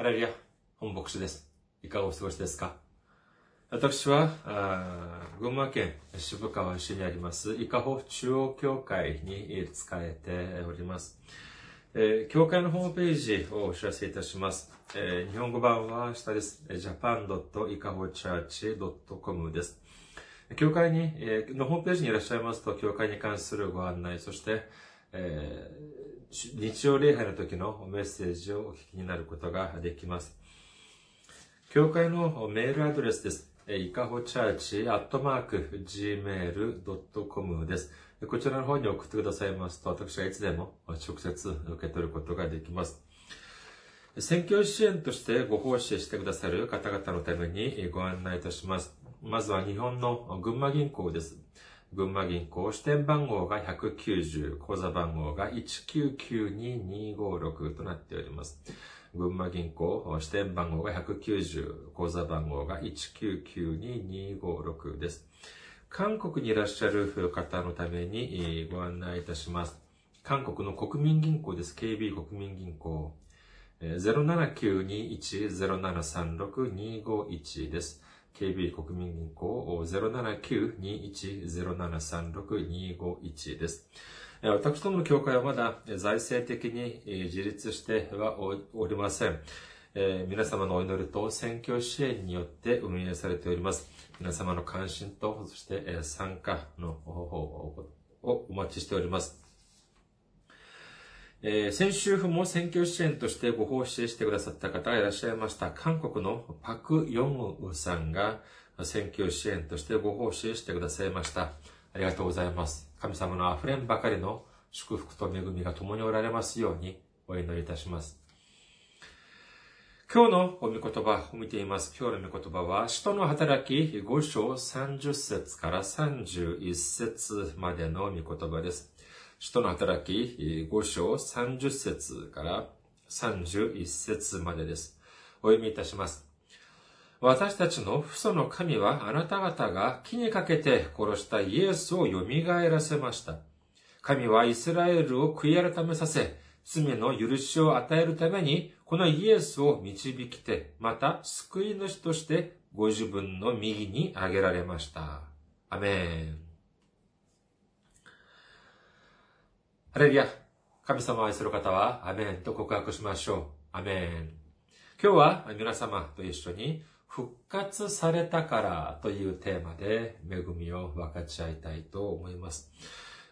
ハレルヤ、本牧師です。いかがお過ごしですか？私は、群馬県渋川市にあります、伊香保中央教会に仕えております。えー、教会のホームページをお知らせいたします。えー、日本語版は下です。japan.ikahochurch.com です。教会に、えー、のホームページにいらっしゃいますと、教会に関するご案内、そして、えー、日曜礼拝の時のメッセージをお聞きになることができます。教会のメールアドレスです。いかほチャーチアットマーク gmail.com です。こちらの方に送ってくださいますと、私はいつでも直接受け取ることができます。選挙支援としてご奉仕してくださる方々のためにご案内いたします。まずは日本の群馬銀行です。群馬銀行支店番号が190、口座番号が1992256となっております。群馬銀行支店番号が190、口座番号が1992256です。韓国にいらっしゃる方のためにご案内いたします。韓国の国民銀行です。KB 国民銀行。079210736251です。KB 国民銀行079-21-0736-251です。私どもの教会はまだ財政的に自立してはおりません。皆様のお祈りと選挙支援によって運営されております。皆様の関心と、そして参加の方法をお待ちしております。えー、先週も選挙支援としてご奉仕してくださった方がいらっしゃいました。韓国のパク・ヨンウさんが選挙支援としてご奉仕してくださいました。ありがとうございます。神様の溢れんばかりの祝福と恵みが共におられますようにお祈りいたします。今日のお御言葉を見ています。今日の御言葉は、使徒の働き5章30節から31節までの御言葉です。使徒の働き5章30節から31節までです。お読みいたします。私たちの父祖の神はあなた方が木にかけて殺したイエスを蘇らせました。神はイスラエルを悔い改めさせ、罪の許しを与えるために、このイエスを導きて、また救い主としてご自分の右に挙げられました。アメン。ハレルヤ。神様を愛する方は、アメンと告白しましょう。アメン。今日は皆様と一緒に、復活されたからというテーマで恵みを分かち合いたいと思います。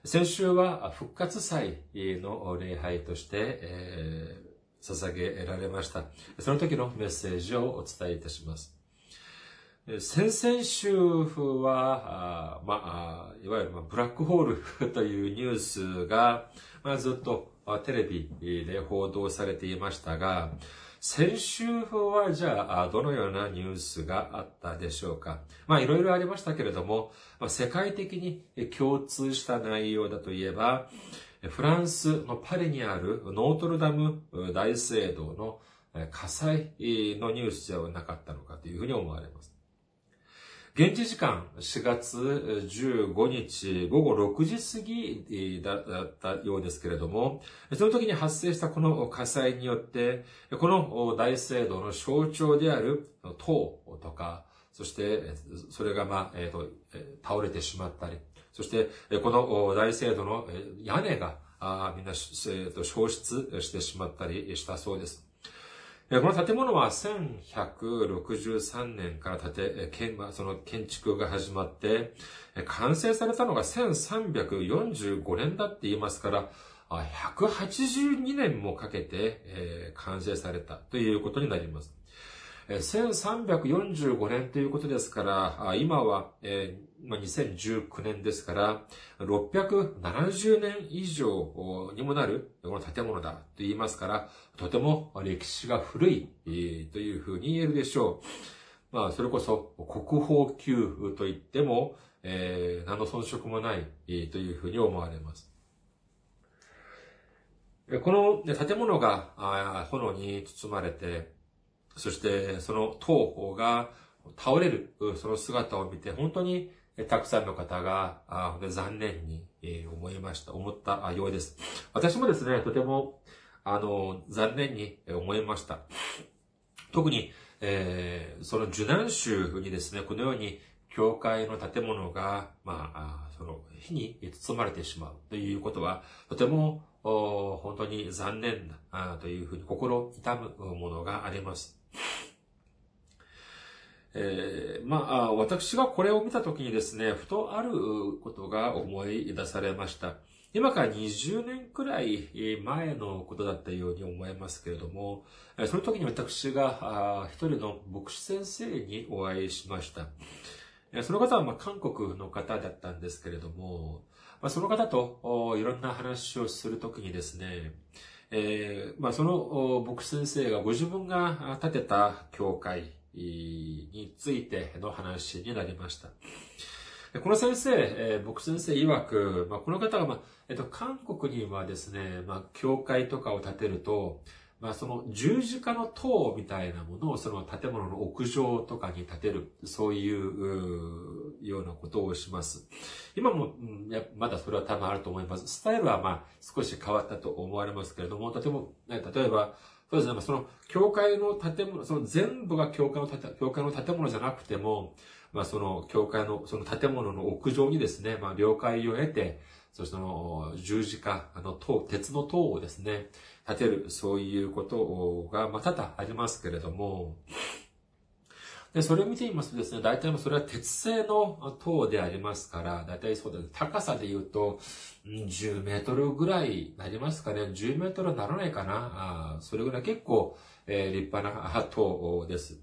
先週は復活祭の礼拝として、えー、捧げられました。その時のメッセージをお伝えいたします。先々週は、あまあ、いわゆるブラックホール というニュースが、まあ、ずっとテレビで報道されていましたが、先週はじゃあ、どのようなニュースがあったでしょうか。まあ、いろいろありましたけれども、まあ、世界的に共通した内容だといえば、フランスのパリにあるノートルダム大聖堂の火災のニュースではなかったのかというふうに思われます。現地時間4月15日午後6時過ぎだったようですけれども、その時に発生したこの火災によって、この大聖堂の象徴である塔とか、そしてそれがまあ、えー、と倒れてしまったり、そしてこの大聖堂の屋根がみんな消失してしまったりしたそうです。この建物は1163年から建て、その建築が始まって、完成されたのが1345年だって言いますから、182年もかけて完成されたということになります。1345年ということですから、今は2019年ですから、670年以上にもなるこの建物だと言いますから、とても歴史が古いというふうに言えるでしょう。まあ、それこそ国宝級と言っても、えー、何の遜色もないというふうに思われます。この建物が炎に包まれて、そしてその塔が倒れる、その姿を見て、本当にたくさんの方があ残念にえ思いました、思ったようです。私もですね、とても、あの、残念に思いました。特に、えー、その受難州にですね、このように教会の建物が、まあ、その火に包まれてしまうということは、とても本当に残念だというふうに心痛むものがあります。えー、まあ、私がこれを見たときにですね、ふとあることが思い出されました。今から20年くらい前のことだったように思いますけれども、その時に私が一人の牧師先生にお会いしました。その方はま韓国の方だったんですけれども、まその方といろんな話をするときにですね、えー、まあ、その牧師先生がご自分が建てた教会についての話になりました。この先生、えー、僕先生曰く、まあ、この方が、まあ、えっと、韓国にはですね、まあ、教会とかを建てると、まあ、その十字架の塔みたいなものをその建物の屋上とかに建てる、そういうようなことをします。今も、まだそれは多分あると思います。スタイルはまあ少し変わったと思われますけれども、とても、例えば、そうです。ね、その教会の建物、その全部が教会の教会の建物じゃなくても、まあその教会のその建物の屋上にですね、まあ了解を得て、そしてその十字架あの塔、鉄の塔をですね、建てる、そういうことが、まあ多々ありますけれども、で、それを見てみますとですね、大体もそれは鉄製の塔でありますから、大体そうです。高さで言うと、10メートルぐらいなりますかね。10メートルならないかな。あそれぐらい結構、えー、立派な塔です。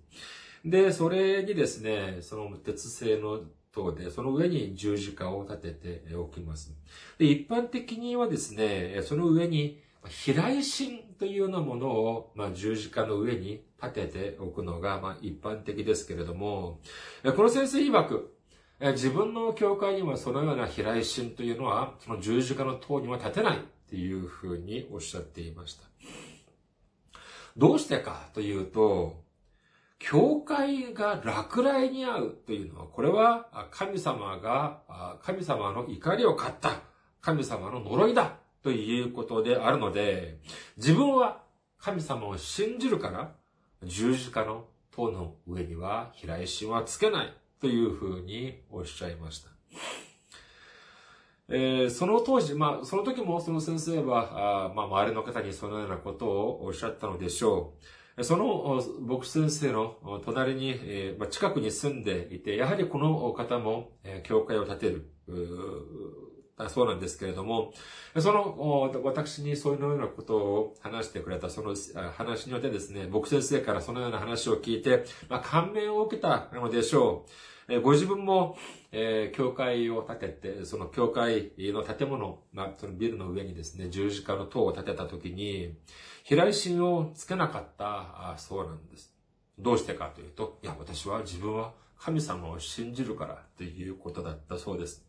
で、それにですね、その鉄製の塔で、その上に十字架を立てておきます。で、一般的にはですね、その上に、飛来神というようなものを、まあ、十字架の上に立てておくのが、まあ、一般的ですけれども、この先生曰く、自分の教会にはそのような飛来神というのは、その十字架の塔には立てないっていうふうにおっしゃっていました。どうしてかというと、教会が落雷に遭うというのは、これは神様が、神様の怒りを買った、神様の呪いだということであるので、自分は神様を信じるから、十字架の塔の上には飛来神はつけないというふうにおっしゃいました。えー、その当時、まあ、その時もその先生は、あまあ、周りの方にそのようなことをおっしゃったのでしょう。その牧師先生の隣に、えー、近くに住んでいて、やはりこの方も、えー、教会を建てる、そうなんですけれども、その、私にそういうようなことを話してくれた、その話によってですね、僕先生からそのような話を聞いて、まあ、感銘を受けたのでしょう。ご自分も、えー、教会を建てて、その教会の建物、まあ、そのビルの上にですね、十字架の塔を建てたときに、飛来神をつけなかったそうなんです。どうしてかというと、いや、私は自分は神様を信じるからということだったそうです。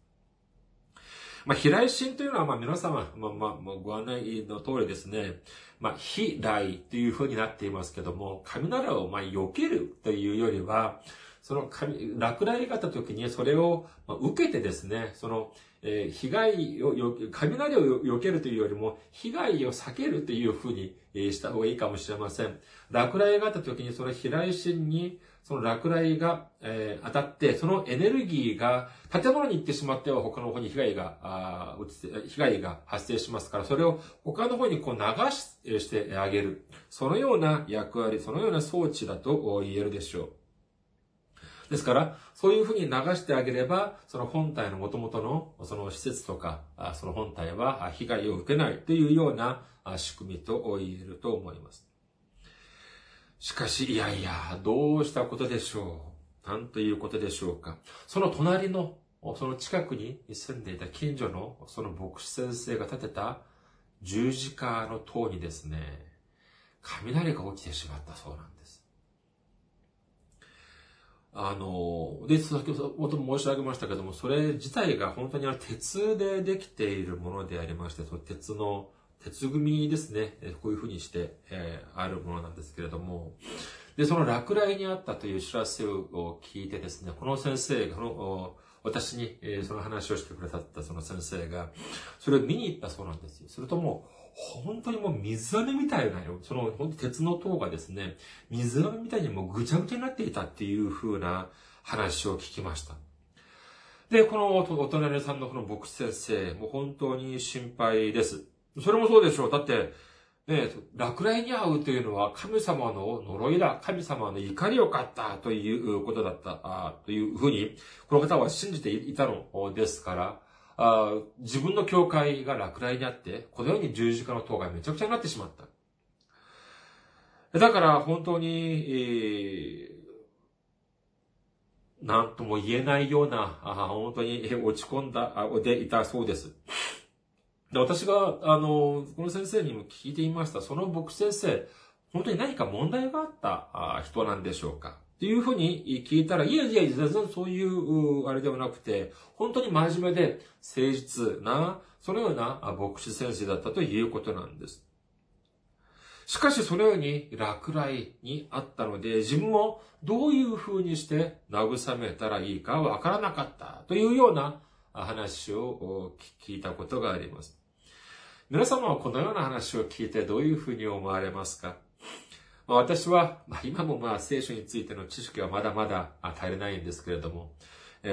まあ、飛来神というのは、まあ、皆様、まあ、まあ、ご案内の通りですね、まあ、飛来という風になっていますけども、雷を、まあ、避けるというよりは、その、落雷があった時にそれをま受けてですね、その、えー、被害を、雷を避けるというよりも、被害を避けるというふうにした方がいいかもしれません。落雷があった時に、その飛来神にその落雷が、えー、当たって、そのエネルギーが建物に行ってしまっては他の方に被害が、あ被害が発生しますから、それを他の方にこう流ししてあげる。そのような役割、そのような装置だと言えるでしょう。ですから、そういうふうに流してあげれば、その本体の元々のその施設とか、その本体は被害を受けないというような仕組みと言えると思います。しかし、いやいや、どうしたことでしょう？なんということでしょうか？その隣の、その近くに住んでいた近所の、その牧師先生が建てた十字架の塔にですね、雷が起きてしまったそうなんです。あの、で、先ほど申し上げましたけども、それ自体が本当に鉄でできているものでありまして、その鉄の鉄組ですね、こういうふうにして、えー、あるものなんですけれども、で、その落雷にあったという知らせを聞いてですね、この先生が、この、私に、えー、その話をしてくださったその先生が、それを見に行ったそうなんですよ。するとも、本当にもう水飴みたいなよ。その、本当鉄の塔がですね、水飴みたいにもうぐちゃぐちゃになっていたっていう風な話を聞きました。で、このお隣さんのこの牧師先生、もう本当に心配です。それもそうでしょう。だって、ね、落雷に遭うというのは神様の呪いだ、神様の怒りを買ったということだった、あというふうに、この方は信じていたのですから、あ自分の教会が落雷にあって、このように十字架の塔がめちゃくちゃになってしまった。だから本当に、えー、なんとも言えないような、あ本当に落ち込んだ、でいたそうです。で私が、あの、この先生にも聞いていました。その僕先生、本当に何か問題があった人なんでしょうか？っていうふうに聞いたら、いやいや、全然そういう、あれではなくて、本当に真面目で誠実な、そのような牧師先生だったということなんです。しかしそのように落雷にあったので、自分もどういうふうにして慰めたらいいかわからなかったというような話を聞いたことがあります。皆様はこのような話を聞いてどういうふうに思われますか？私は、今もまあ聖書についての知識はまだまだ足りないんですけれども、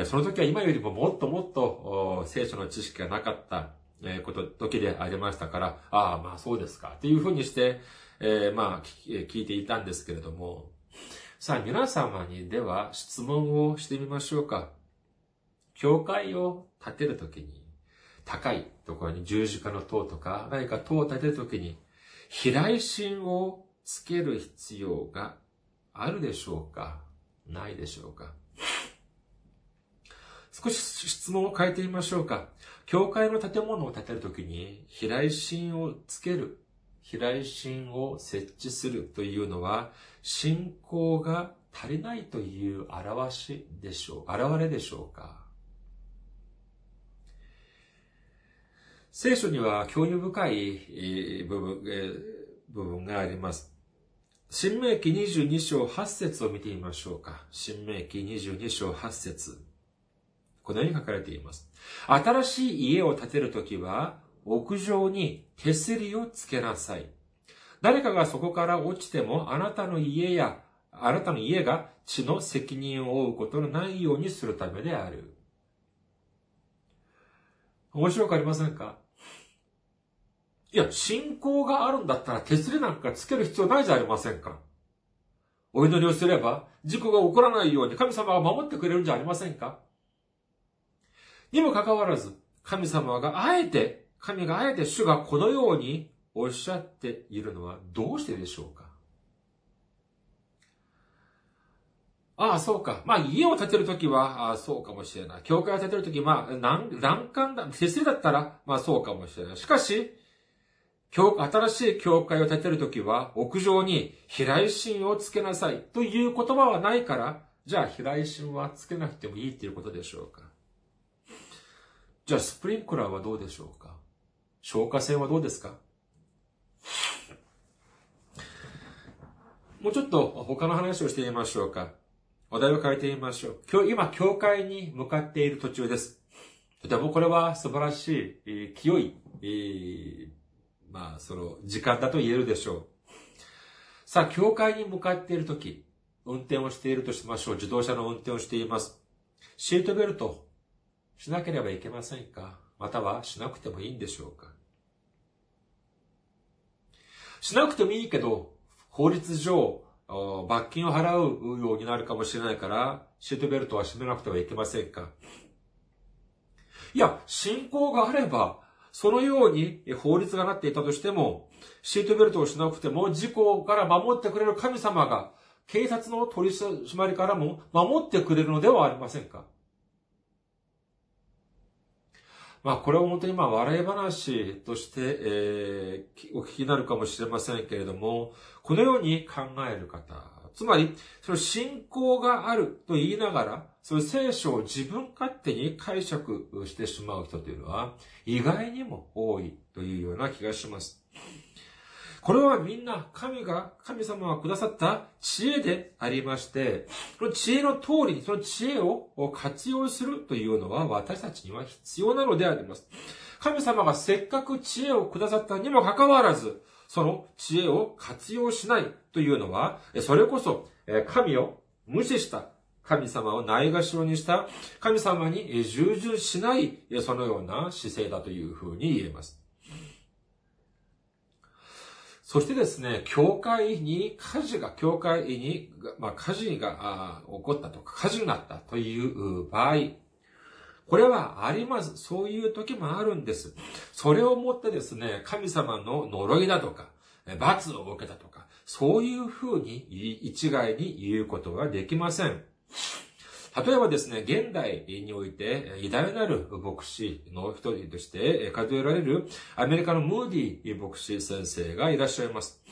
その時は今よりももっともっと聖書の知識がなかったこと、時でありましたから、ああ、まあそうですか、というふうにして、まあ聞いていたんですけれども、さあ皆様にでは質問をしてみましょうか。教会を建てるときに、高いところに十字架の塔とか、何か塔を建てるときに、飛来神をつける必要があるでしょうか？ないでしょうか？少し質問を変えてみましょうか。教会の建物を建てるときに、飛来神をつける、飛来神を設置するというのは、信仰が足りないという表しでしょう、現れでしょうか？聖書には興味深い部分部分があります。新明記22章8節を見てみましょうか。新明記22章8節このように書かれています。新しい家を建てるときは、屋上に手すりをつけなさい。誰かがそこから落ちても、あなたの家や、あなたの家が血の責任を負うことのないようにするためである。面白くありませんか？いや、信仰があるんだったら手すりなんかつける必要ないじゃありませんか。お祈りをすれば、事故が起こらないように神様が守ってくれるんじゃありませんかにもかかわらず、神様があえて、神があえて主がこのようにおっしゃっているのはどうしてでしょうかああ、そうか。まあ、家を建てるときは、ああ、そうかもしれない。教会を建てるとき、まあ、欄干だ、手すりだったら、まあ、そうかもしれない。しかし、新しい教会を建てるときは、屋上に飛来神をつけなさいという言葉はないから、じゃあ飛来神はつけなくてもいいっていうことでしょうか。じゃあスプリンクラーはどうでしょうか消火栓はどうですかもうちょっと他の話をしてみましょうか。お題を変えてみましょう。今日、今、教会に向かっている途中です。とてもこれは素晴らしい、えー、清い、えーまあ、その、時間だと言えるでしょう。さあ、教会に向かっているとき、運転をしているとしましょう。自動車の運転をしています。シートベルト、しなければいけませんか？または、しなくてもいいんでしょうか？しなくてもいいけど、法律上、罰金を払うようになるかもしれないから、シートベルトは締めなくてはいけませんか？いや、信仰があれば、そのように法律がなっていたとしても、シートベルトをしなくても事故から守ってくれる神様が、警察の取り締まりからも守ってくれるのではありませんか。まあ、これは本当にまあ、笑い話として、えー、お聞きになるかもしれませんけれども、このように考える方、つまり、その信仰があると言いながら、その聖書を自分勝手に解釈してしまう人というのは、意外にも多いというような気がします。これはみんな神が、神様がくださった知恵でありまして、その知恵の通りにその知恵を活用するというのは私たちには必要なのであります。神様がせっかく知恵をくださったにもかかわらず、その知恵を活用しないというのは、それこそ神を無視した神様をないがしろにした神様に従順しないそのような姿勢だというふうに言えます。そしてですね、教会に火事が、教会に、まあ、火事が起こったとか、火事になったという場合、これはあります。そういう時もあるんです。それをもってですね、神様の呪いだとか、罰を受けたとか、そういうふうに一概に言うことはできません。例えばですね、現代において偉大なる牧師の一人として数えられるアメリカのムーディー牧師先生がいらっしゃいます。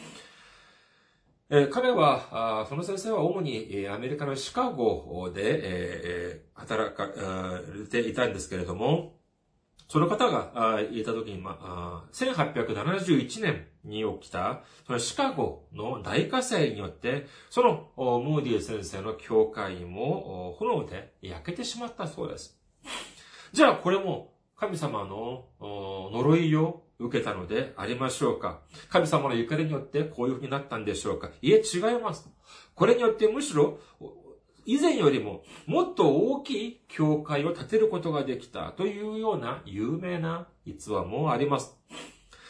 彼は、その先生は主にアメリカのシカゴで働かれていたんですけれども、その方がいた時に、まあ1871年に起きた、そのシカゴの大火災によって、そのムーディー先生の教会も炎で焼けてしまったそうです。じゃあこれも神様の呪いを受けたのでありましょうか神様の怒りによってこういう風になったんでしょうかいえ、違います。これによってむしろ以前よりももっと大きい教会を建てることができたというような有名な逸話もあります。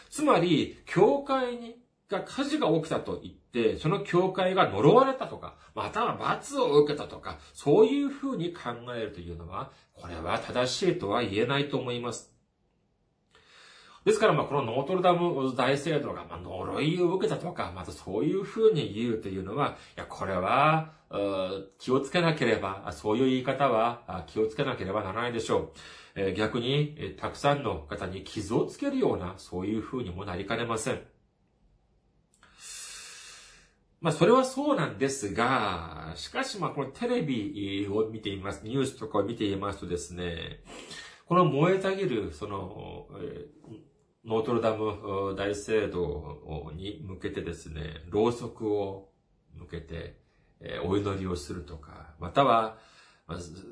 つまり、教会にが火事が起きたと言って、その教会が呪われたとか、または罰を受けたとか、そういうふうに考えるというのは、これは正しいとは言えないと思います。ですから、まあ、このノートルダム大聖堂が、まあ、呪いを受けたとか、またそういうふうに言うというのは、いや、これは、気をつけなければ、そういう言い方は気をつけなければならないでしょう。逆に、たくさんの方に傷をつけるような、そういうふうにもなりかねません。まあ、それはそうなんですが、しかし、まあ、このテレビを見ています、ニュースとかを見ていますとですね、この燃えたぎる、その、ノートルダム大聖堂に向けてですね、ろうそくを向けて、えお祈りをするとか、または、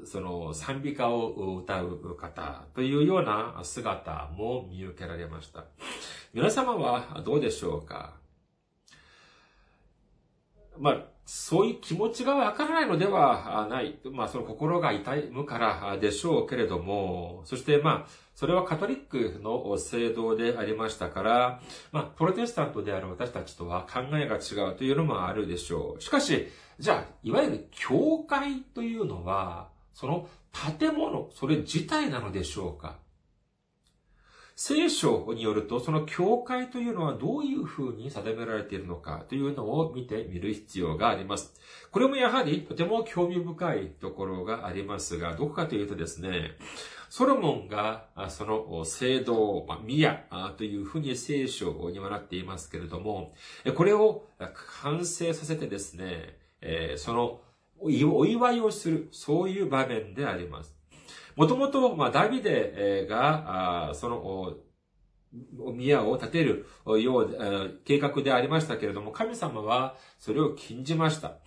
その賛美歌を歌う方というような姿も見受けられました。皆様はどうでしょうか？まあ、そういう気持ちがわからないのではない。まあ、その心が痛むからでしょうけれども、そしてまあ、それはカトリックの聖堂でありましたから、まあ、プロテスタントである私たちとは考えが違うというのもあるでしょう。しかし、じゃあ、いわゆる教会というのは、その建物、それ自体なのでしょうか？聖書によると、その教会というのはどういうふうに定められているのかというのを見てみる必要があります。これもやはりとても興味深いところがありますが、どこかというとですね、ソロモンがその聖堂、ミヤというふうに聖書にはなっていますけれども、これを完成させてですね、そのお祝いをする、そういう場面であります。もともと、まあ、ダビデが、その、宮を建てるよう、計画でありましたけれども、神様はそれを禁じました。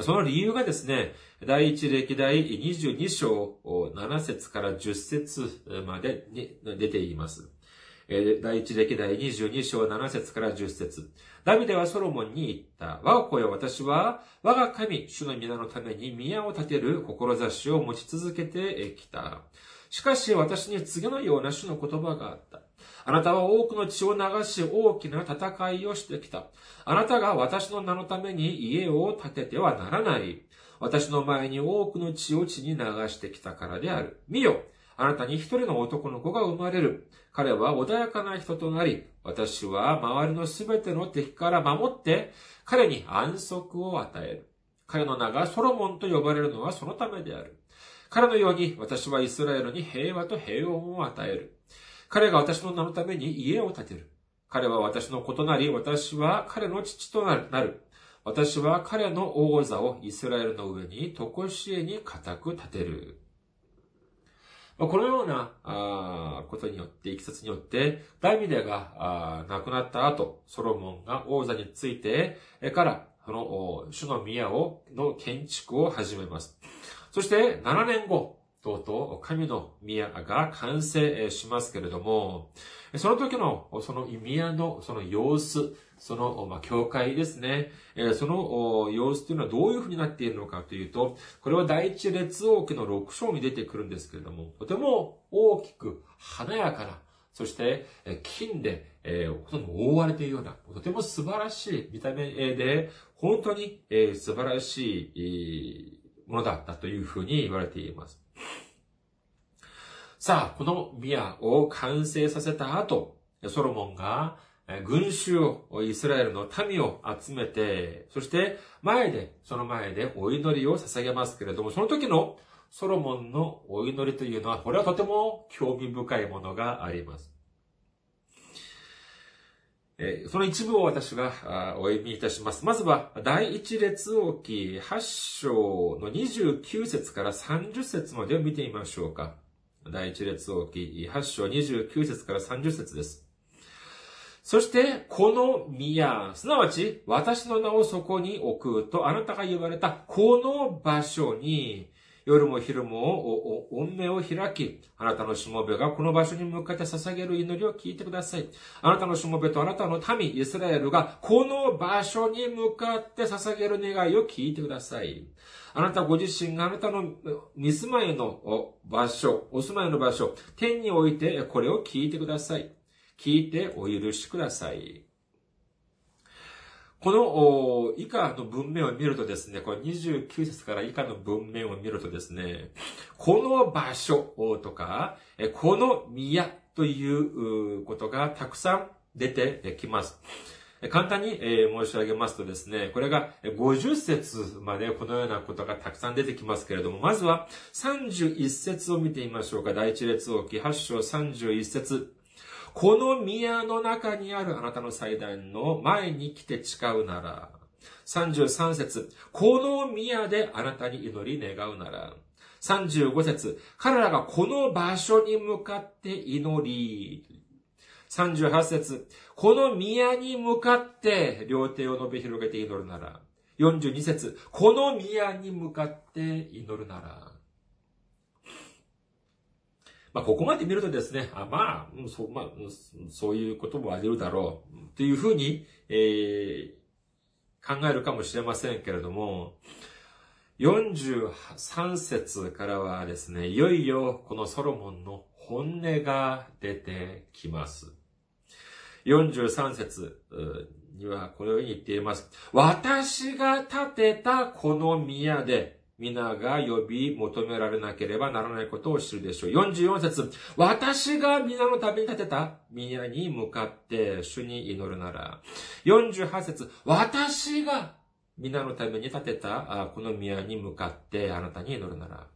その理由がですね、第一歴代22章7節から10節までに出ています。第一歴代22章7節から10節ダビデはソロモンに言った。我が子よ、私は、我が神、主の皆のために宮を建てる志を持ち続けてきた。しかし私に次のような主の言葉があった。あなたは多くの血を流し大きな戦いをしてきた。あなたが私の名のために家を建ててはならない。私の前に多くの血を血に流してきたからである。見よあなたに一人の男の子が生まれる。彼は穏やかな人となり、私は周りのすべての敵から守って、彼に安息を与える。彼の名がソロモンと呼ばれるのはそのためである。彼のように私はイスラエルに平和と平穏を与える。彼が私の名のために家を建てる。彼は私の子となり、私は彼の父となる。私は彼の王座をイスラエルの上に、とこしえに固く立てる。このようなことによって、いきさつによって、ダイビデが亡くなった後、ソロモンが王座についてから、その主の宮を、の建築を始めます。そして7年後、とうとう神の宮が完成しますけれども、その時のその宮のその様子、その、まあ、教会ですね。えその様子というのはどういうふうになっているのかというと、これは第一列王記の6章に出てくるんですけれども、とても大きく華やかな、そして、金で、えー、ほとんど覆われているような、とても素晴らしい見た目で、本当に、え、素晴らしいものだったというふうに言われています。さあ、この宮を完成させた後、ソロモンが群衆を、イスラエルの民を集めて、そして前で、その前でお祈りを捧げますけれども、その時のソロモンのお祈りというのは、これはとても興味深いものがあります。その一部を私がお読みいたします。まずは、第一列王記8章の29節から30節までを見てみましょうか。第一列王記8章29節から30節です。そして、この宮、すなわち、私の名をそこに置くとあなたが言われた、この場所に、夜も昼もお、目を開き、あなたのしもべがこの場所に向かって捧げる祈りを聞いてください。あなたのしもべとあなたの民、イスラエルがこの場所に向かって捧げる願いを聞いてください。あなたご自身があなたの見住まいの場所、お住まいの場所、天においてこれを聞いてください。聞いてお許しください。この以下の文面を見るとですね、これ29節から以下の文面を見るとですね、この場所とか、この宮ということがたくさん出てきます。簡単に申し上げますとですね、これが50節までこのようなことがたくさん出てきますけれども、まずは31節を見てみましょうか。第一列王記8章31節この宮の中にあるあなたの祭壇の前に来て誓うなら、33節この宮であなたに祈り願うなら、35節彼らがこの場所に向かって祈り、38節この宮に向かって両手を伸び広げて祈るなら、42節この宮に向かって祈るなら、まあ、ここまで見るとですね、あまあ、そう、まあ、そういうこともあり得るだろう、というふうに、えー、考えるかもしれませんけれども、43節からはですね、いよいよこのソロモンの本音が出てきます。43節にはこのように言っています。私が建てたこの宮で、皆が呼び求められなければならないことを知るでしょう。44節私が皆のために建てた宮に向かって主に祈るなら。48節私が皆のために建てたこの宮に向かってあなたに祈るなら。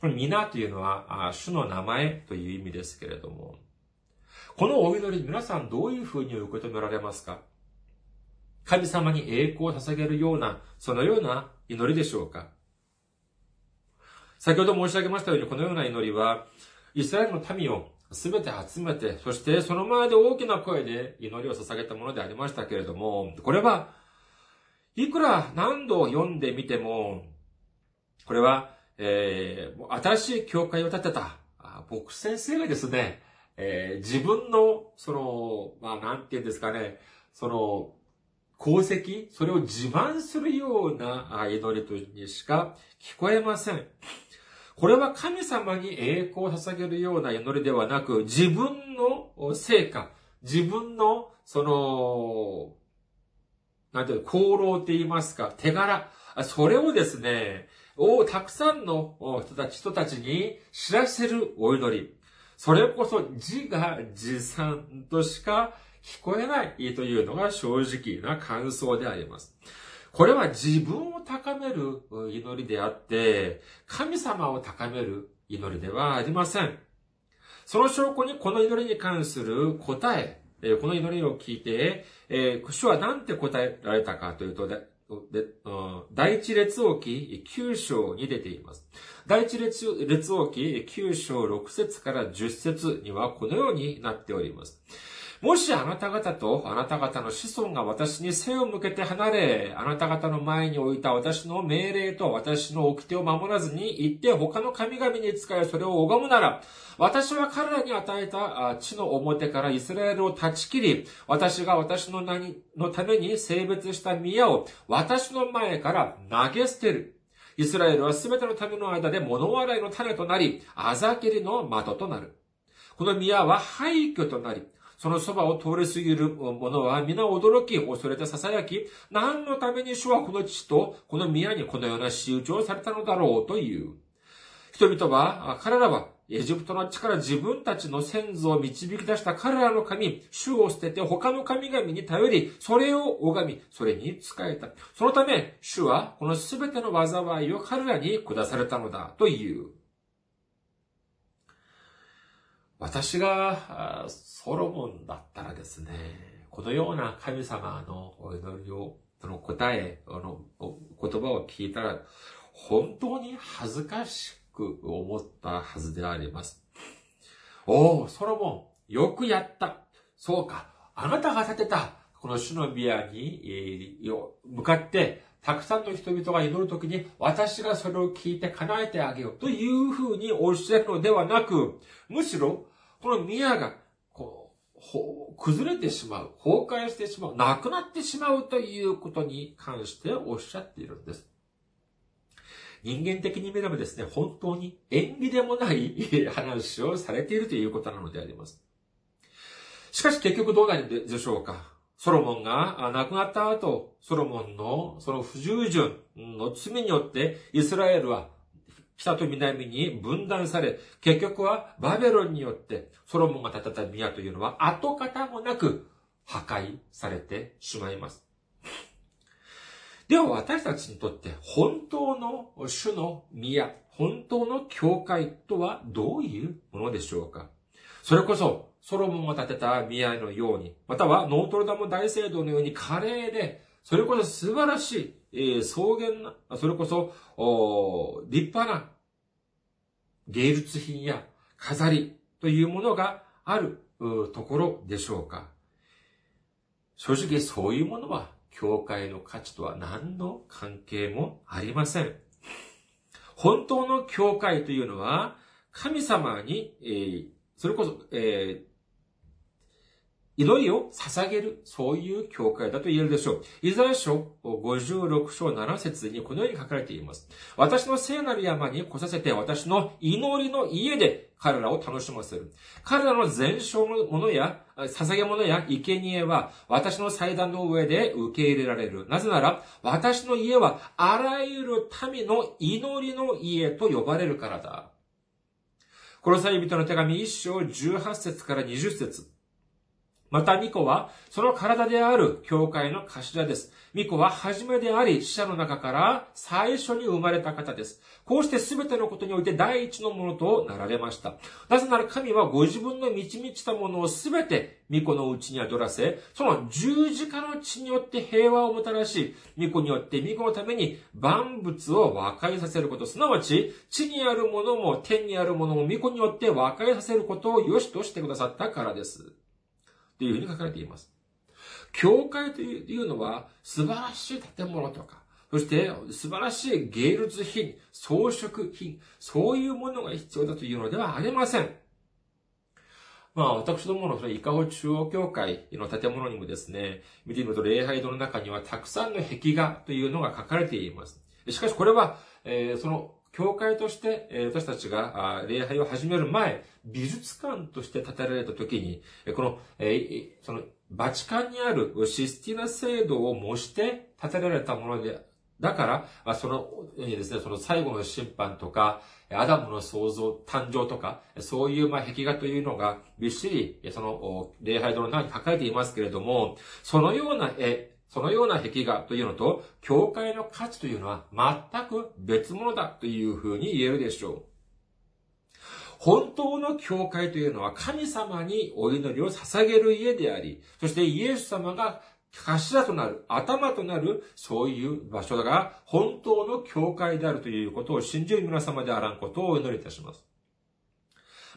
この皆というのは主の名前という意味ですけれども、このお祈り皆さんどういうふうに受け止められますか？神様に栄光を捧げるような、そのような祈りでしょうか？先ほど申し上げましたように、このような祈りは、イスラエルの民をすべて集めて、そしてその前で大きな声で祈りを捧げたものでありましたけれども、これは、いくら何度読んでみても、これは、えー、新しい教会を建てた、僕先生がですね、えー、自分の、その、まあ、なんて言うんですかね、その、功績、それを自慢するような祈りとにしか聞こえません。これは神様に栄光を捧げるような祈りではなく、自分の成果、自分の、その、なんていう功労って言いますか、手柄、それをですね、をたくさんの人たち、人たちに知らせるお祈り。それこそ自が自賛としか聞こえないというのが正直な感想であります。これは自分を高める祈りであって、神様を高める祈りではありません。その証拠にこの祈りに関する答え、この祈りを聞いて、主は何て答えられたかというと、第一列王記9章に出ています。第一列王記9章6節から10節にはこのようになっております。もしあなた方とあなた方の子孫が私に背を向けて離れ、あなた方の前に置いた私の命令と私の掟を守らずに行って他の神々に仕えそれを拝むなら、私は彼らに与えた地の表からイスラエルを断ち切り、私が私の名のために性別した宮を私の前から投げ捨てる。イスラエルはすべての民の間で物笑いの種となり、あざきりの的となる。この宮は廃墟となり、そのそばを通り過ぎる者は皆驚き、恐れて囁き、何のために主はこの地とこの宮にこのような仕打ちをされたのだろうという。人々は、彼らはエジプトの地から自分たちの先祖を導き出した彼らの神、主を捨てて他の神々に頼り、それを拝み、それに仕えた。そのため、主はこのすべての災いを彼らに下されたのだという。私がソロモンだったらですね、このような神様のお祈りを、その答え、あの言葉を聞いたら、本当に恥ずかしく思ったはずであります。おお、ソロモン、よくやった。そうか、あなたが建てた、この主の宮に、向かって、たくさんの人々が祈るときに、私がそれを聞いて叶えてあげようというふうにおっしゃるのではなく、むしろ、この宮が、こう、崩れてしまう、崩壊してしまう、なくなってしまうということに関しておっしゃっているんです。人間的に見ればですね、本当に縁起でもない話をされているということなのであります。しかし結局どうなるんでしょうかソロモンが亡くなった後、ソロモンのその不従順の罪によってイスラエルは北と南に分断され、結局はバベロンによってソロモンが建てた宮というのは跡形もなく破壊されてしまいます。では私たちにとって本当の主の宮、本当の教会とはどういうものでしょうか？それこそソロモンが建てた宮のように、またはノートルダム大聖堂のように華麗で、それこそ素晴らしい、えー、草原な、それこそ、立派な芸術品や飾りというものがあるところでしょうか正直そういうものは教会の価値とは何の関係もありません。本当の教会というのは、神様に、えー、それこそ、え、祈りを捧げる、そういう教会だと言えるでしょう。イザヤ書56章7節にこのように書かれています。私の聖なる山に来させて私の祈りの家で彼らを楽しませる。彼らの全焼のものや、捧げ物や生贄は私の祭壇の上で受け入れられる。なぜなら、私の家はあらゆる民の祈りの家と呼ばれるからだ。この際人の手紙1章18節から20節また、ミコは、その体である教会の頭です。ミコは初めであり、死者の中から最初に生まれた方です。こうして全てのことにおいて第一のものとなられました。なぜなら神はご自分の満ち満ちたものを全てミコのうちに宿らせ、その十字架の血によって平和をもたらし、ミコによってミコのために万物を和解させること、すなわち、地にあるものも天にあるものもミコによって和解させることを良しとしてくださったからです。というふうに書かれています。教会というのは素晴らしい建物とか、そして素晴らしい芸術品、装飾品、そういうものが必要だというのではありません。まあ、私どものその伊香保中央教会の建物にもですね、見てみると礼拝堂の中にはたくさんの壁画というのが書かれています。しかしこれは、えー、その教会として、私たちが礼拝を始める前、美術館として建てられた時に、この、その、バチカンにあるシスティナ聖堂を模して建てられたもので、だから、その、ですね、その最後の審判とか、アダムの創造、誕生とか、そういう、ま、壁画というのが、びっしり、その、礼拝堂の中に書かれていますけれども、そのような絵、そのような壁画というのと、教会の価値というのは全く別物だというふうに言えるでしょう。本当の教会というのは神様にお祈りを捧げる家であり、そしてイエス様が頭となる、頭となる、そういう場所が本当の教会であるということを信じる皆様であらんことをお祈りいたします。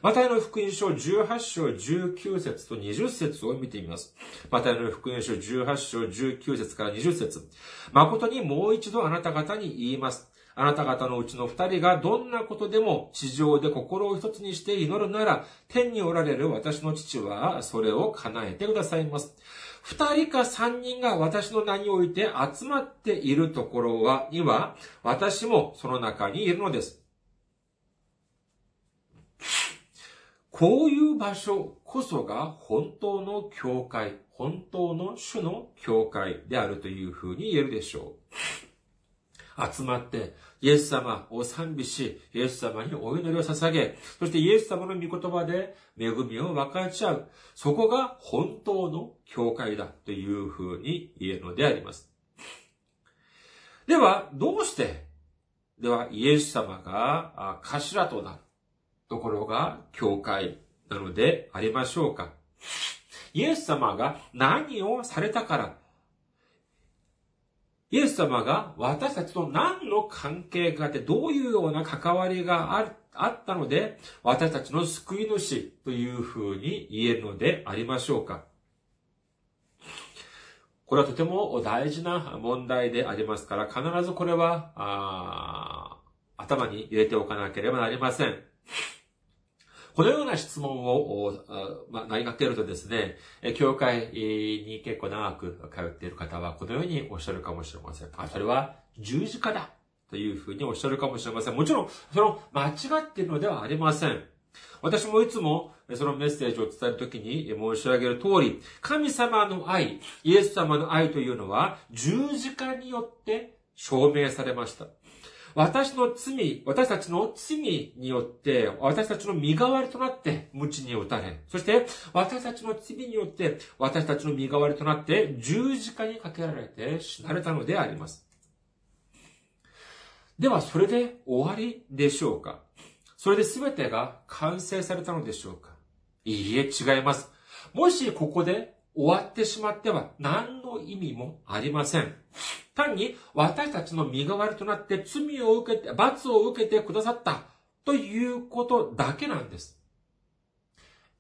マタイの福音書18章19節と20節を見てみます。マタイの福音書18章19節から20節誠にもう一度あなた方に言います。あなた方のうちの二人がどんなことでも地上で心を一つにして祈るなら、天におられる私の父はそれを叶えてくださいます。二人か三人が私の名において集まっているところは、には、私もその中にいるのです。こういう場所こそが本当の教会、本当の主の教会であるというふうに言えるでしょう。集まって、イエス様を賛美し、イエス様にお祈りを捧げ、そしてイエス様の御言葉で恵みを分かち合う。そこが本当の教会だというふうに言えるのであります。では、どうして、では、イエス様が頭となるところが教会なのでありましょうかイエス様が何をされたからイエス様が私たちと何の関係があって、どういうような関わりがああったので、私たちの救い主というふうに言えるのでありましょうか。これはとても大事な問題でありますから、必ずこれは、頭に入れておかなければなりません。このような質問を、まあ、投げかけるとですね、教会に結構長く通っている方は、このようにおっしゃるかもしれません。あ、それは十字架だというふうにおっしゃるかもしれません。もちろん、その間違っているのではありません。私もいつもそのメッセージを伝えるときに申し上げる通り、神様の愛、イエス様の愛というのは十字架によって証明されました。私の罪、私たちの罪によって、私たちの身代わりとなって、無知に打たれ、そして、私たちの罪によって、私たちの身代わりとなって、十字架にかけられて死なれたのであります。では、それで終わりでしょうか？それで全てが完成されたのでしょうか？いいえ、違います。もしここで終わってしまっては何の意味もありません。単に私たちの身代わりとなって罪を受けて、罰を受けてくださったということだけなんです。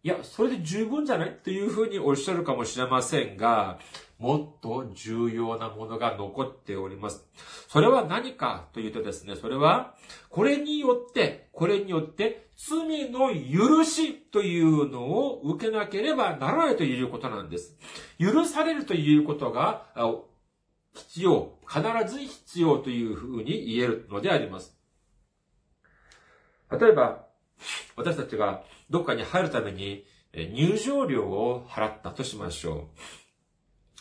いや、それで十分じゃないというふうにおっしゃるかもしれませんが、もっと重要なものが残っております。それは何かというとですね、それは、これによって、これによって、罪の許しというのを受けなければならないということなんです。許されるということが、必要、必ず必要というふうに言えるのであります。例えば、私たちがどっかに入るために入場料を払ったとしましょ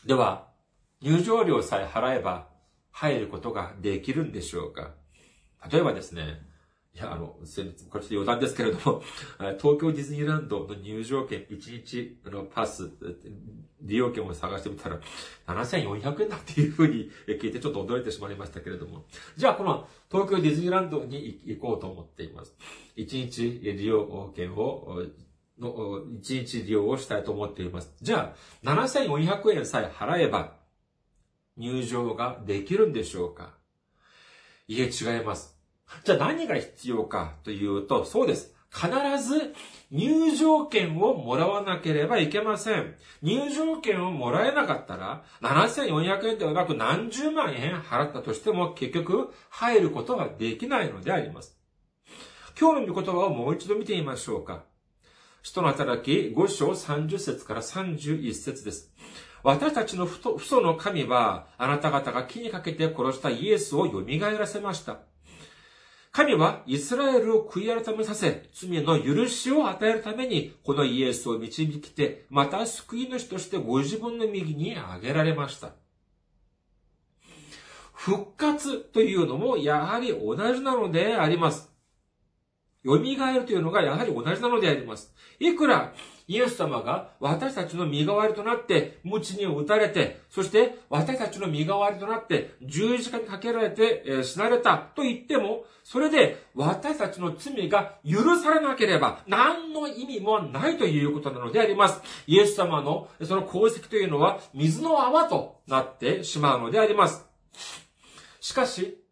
う。では、入場料さえ払えば入ることができるんでしょうか例えばですね、いや、あの、先日、これちょっと余談ですけれども、東京ディズニーランドの入場券1日のパス、利用券を探してみたら、7400円だっていうふうに聞いてちょっと驚いてしまいましたけれども。じゃあ、この東京ディズニーランドに行こうと思っています。1日利用券を、の、1日利用をしたいと思っています。じゃあ、7400円さえ払えば、入場ができるんでしょうか？いえ、違います。じゃあ何が必要かというと、そうです。必ず入場券をもらわなければいけません。入場券をもらえなかったら、7400円ではなく何十万円払ったとしても結局入ることができないのであります。今日の御言葉をもう一度見てみましょうか。使徒の働き5章30節から31節です。私たちの父祖の神は、あなた方が木にかけて殺したイエスを蘇らせました。神はイスラエルを悔い改めさせ、罪の許しを与えるために、このイエスを導きて、また救い主としてご自分の右に挙げられました。復活というのもやはり同じなのであります。蘇るというのがやはり同じなのであります。いくらイエス様が私たちの身代わりとなって、鞭に打たれて、そして私たちの身代わりとなって、十字架にかけられて、えー、死なれたと言っても、それで私たちの罪が許されなければ、何の意味もないということなのであります。イエス様のその功績というのは、水の泡となってしまうのであります。しかし、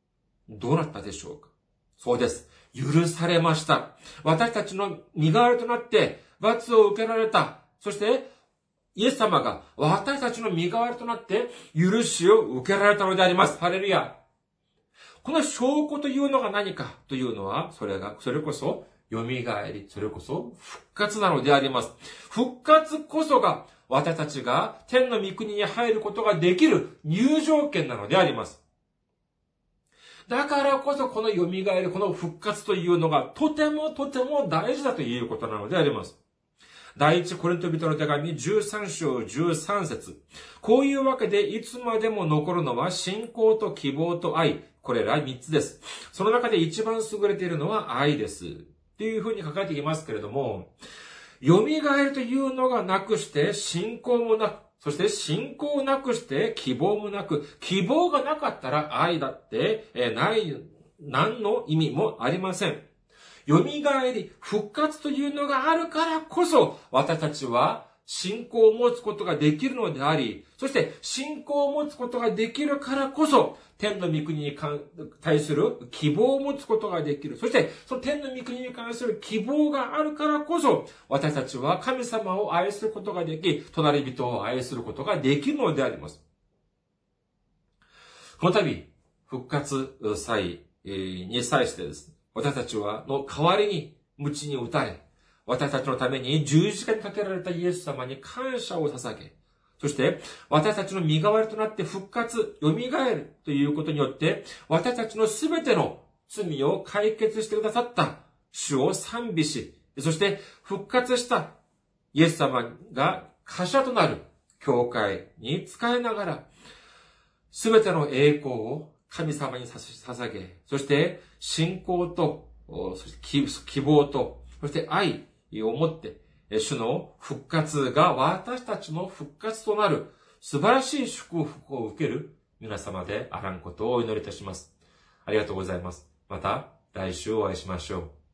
どうなったでしょうか？そうです。許されました。私たちの身代わりとなって罰を受けられた。そして、イエス様が私たちの身代わりとなって許しを受けられたのであります。ハレルヤ。この証拠というのが何か？というのは、それが、それこそ、蘇り、それこそ復活なのであります。復活こそが私たちが天の御国に入ることができる入場券なのであります。だからこそこの蘇り、この復活というのがとてもとても大事だということなのであります。第一コリント人の手紙13章13節こういうわけでいつまでも残るのは信仰と希望と愛。これら3つです。その中で一番優れているのは愛です。っていうふうに書かれていますけれども、蘇りというのがなくして信仰もなく、そして信仰なくして希望もなく、希望がなかったら愛だって、えない、何の意味もありません。蘇り、復活というのがあるからこそ、私たちは信仰を持つことができるのであり、そして信仰を持つことができるからこそ、天の御国に対する希望を持つことができる。そして、その天の御国に関する希望があるからこそ、私たちは神様を愛することができ、隣人を愛することができるのであります。この度、復活祭に際してです、私たちは、の代わりに、鞭に打たれ、私たちのために十字架にかけられたイエス様に感謝を捧げ、そして、私たちの身代わりとなって復活、蘇るということによって、私たちのすべての罪を解決してくださった主を賛美し、そして復活したイエス様が貨となる教会に使いながら、すべての栄光を神様に捧げ、そして信仰と、そして希望と、そして愛を持って、主の復活が私たちの復活となる素晴らしい祝福を受ける皆様であらんことをお祈りいたします。ありがとうございます。また来週お会いしましょう。